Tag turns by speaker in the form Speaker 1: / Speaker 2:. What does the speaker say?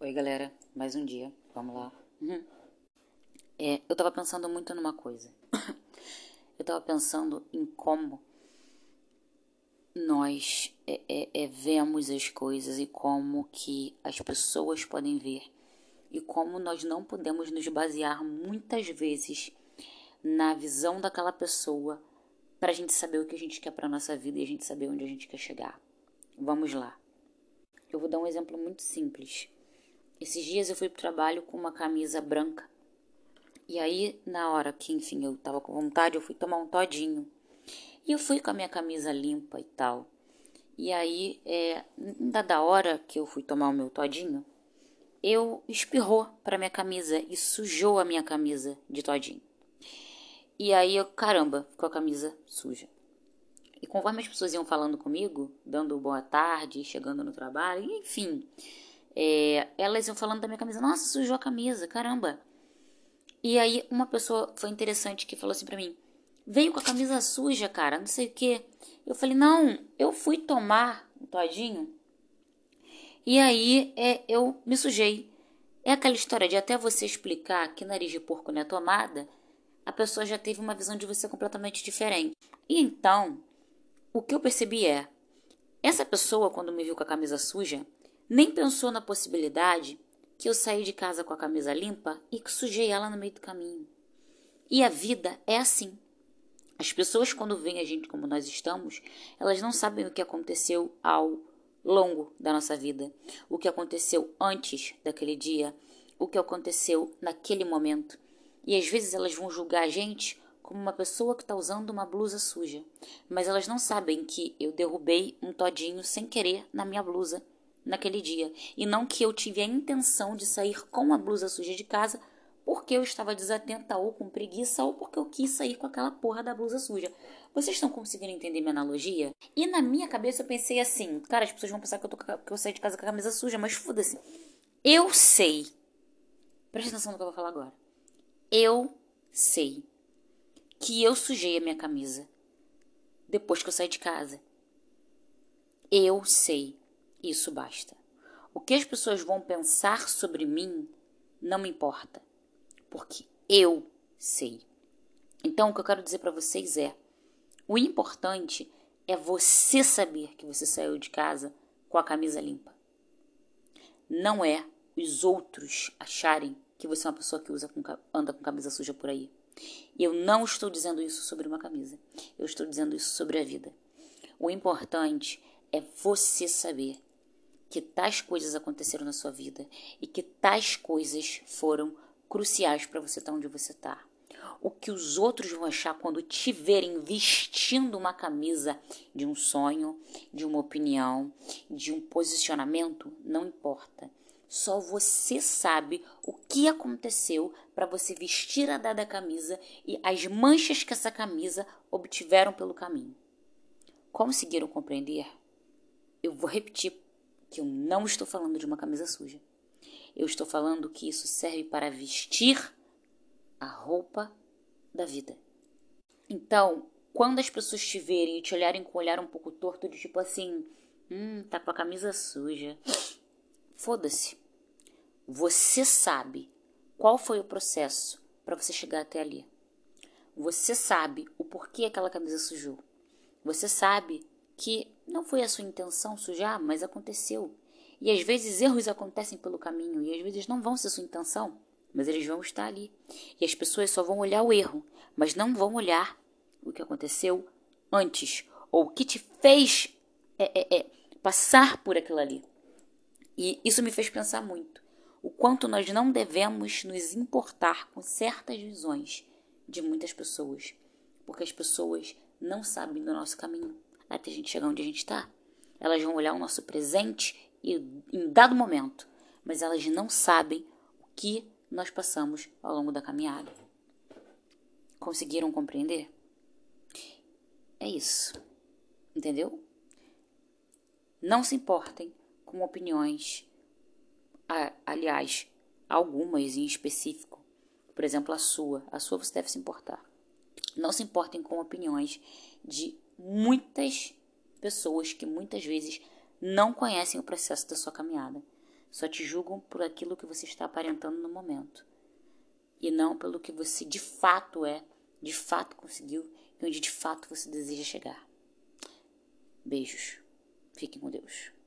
Speaker 1: Oi, galera, mais um dia, vamos lá. Uhum. É, eu tava pensando muito numa coisa. eu tava pensando em como nós é, é, é, vemos as coisas e como que as pessoas podem ver e como nós não podemos nos basear muitas vezes na visão daquela pessoa para a gente saber o que a gente quer para nossa vida e a gente saber onde a gente quer chegar. Vamos lá. Eu vou dar um exemplo muito simples. Esses dias eu fui pro trabalho com uma camisa branca. E aí, na hora que, enfim, eu tava com vontade, eu fui tomar um todinho. E eu fui com a minha camisa limpa e tal. E aí, é, da hora que eu fui tomar o meu todinho, eu espirrou para minha camisa e sujou a minha camisa de todinho. E aí, eu, caramba, ficou a camisa suja. E conforme as pessoas iam falando comigo, dando boa tarde, chegando no trabalho, enfim, é, elas iam falando da minha camisa, nossa, sujou a camisa, caramba. E aí uma pessoa foi interessante que falou assim pra mim, veio com a camisa suja, cara, não sei o que. Eu falei, não, eu fui tomar um todinho e aí é, eu me sujei. É aquela história de até você explicar que nariz de porco não é tomada, a pessoa já teve uma visão de você completamente diferente. E então, o que eu percebi é, essa pessoa, quando me viu com a camisa suja, nem pensou na possibilidade que eu saí de casa com a camisa limpa e que sujei ela no meio do caminho. E a vida é assim. As pessoas, quando veem a gente como nós estamos, elas não sabem o que aconteceu ao longo da nossa vida, o que aconteceu antes daquele dia, o que aconteceu naquele momento. E às vezes elas vão julgar a gente como uma pessoa que está usando uma blusa suja, mas elas não sabem que eu derrubei um todinho sem querer na minha blusa naquele dia, e não que eu tive a intenção de sair com a blusa suja de casa porque eu estava desatenta ou com preguiça ou porque eu quis sair com aquela porra da blusa suja. Vocês estão conseguindo entender minha analogia? E na minha cabeça eu pensei assim, cara, as pessoas vão pensar que eu, tô, que eu saí de casa com a camisa suja, mas foda-se. Eu sei. Presta atenção no que eu vou falar agora. Eu sei que eu sujei a minha camisa depois que eu saí de casa. Eu sei isso basta. O que as pessoas vão pensar sobre mim não me importa, porque eu sei. Então, o que eu quero dizer para vocês é: o importante é você saber que você saiu de casa com a camisa limpa. Não é os outros acharem que você é uma pessoa que usa com, anda com camisa suja por aí. Eu não estou dizendo isso sobre uma camisa. Eu estou dizendo isso sobre a vida. O importante é você saber que tais coisas aconteceram na sua vida e que tais coisas foram cruciais para você estar onde você está. O que os outros vão achar quando te verem vestindo uma camisa de um sonho, de uma opinião, de um posicionamento, não importa. Só você sabe o que aconteceu para você vestir a dada camisa e as manchas que essa camisa obtiveram pelo caminho. Conseguiram compreender? Eu vou repetir que eu não estou falando de uma camisa suja. Eu estou falando que isso serve para vestir a roupa da vida. Então, quando as pessoas te verem e te olharem com um olhar um pouco torto, de tipo assim, hum, tá com a camisa suja. Foda-se. Você sabe qual foi o processo para você chegar até ali. Você sabe o porquê aquela camisa sujou. Você sabe que não foi a sua intenção sujar, mas aconteceu. E às vezes erros acontecem pelo caminho e às vezes não vão ser sua intenção, mas eles vão estar ali. E as pessoas só vão olhar o erro, mas não vão olhar o que aconteceu antes ou o que te fez é, é, é, passar por aquilo ali. E isso me fez pensar muito. O quanto nós não devemos nos importar com certas visões de muitas pessoas, porque as pessoas não sabem do nosso caminho até a gente chegar onde a gente está. Elas vão olhar o nosso presente e, em dado momento, mas elas não sabem o que nós passamos ao longo da caminhada. Conseguiram compreender? É isso. Entendeu? Não se importem com opiniões, aliás, algumas em específico, por exemplo, a sua. A sua você deve se importar. Não se importem com opiniões de muitas pessoas que muitas vezes não conhecem o processo da sua caminhada. Só te julgam por aquilo que você está aparentando no momento. E não pelo que você de fato é, de fato conseguiu e onde de fato você deseja chegar. Beijos. Fiquem com Deus.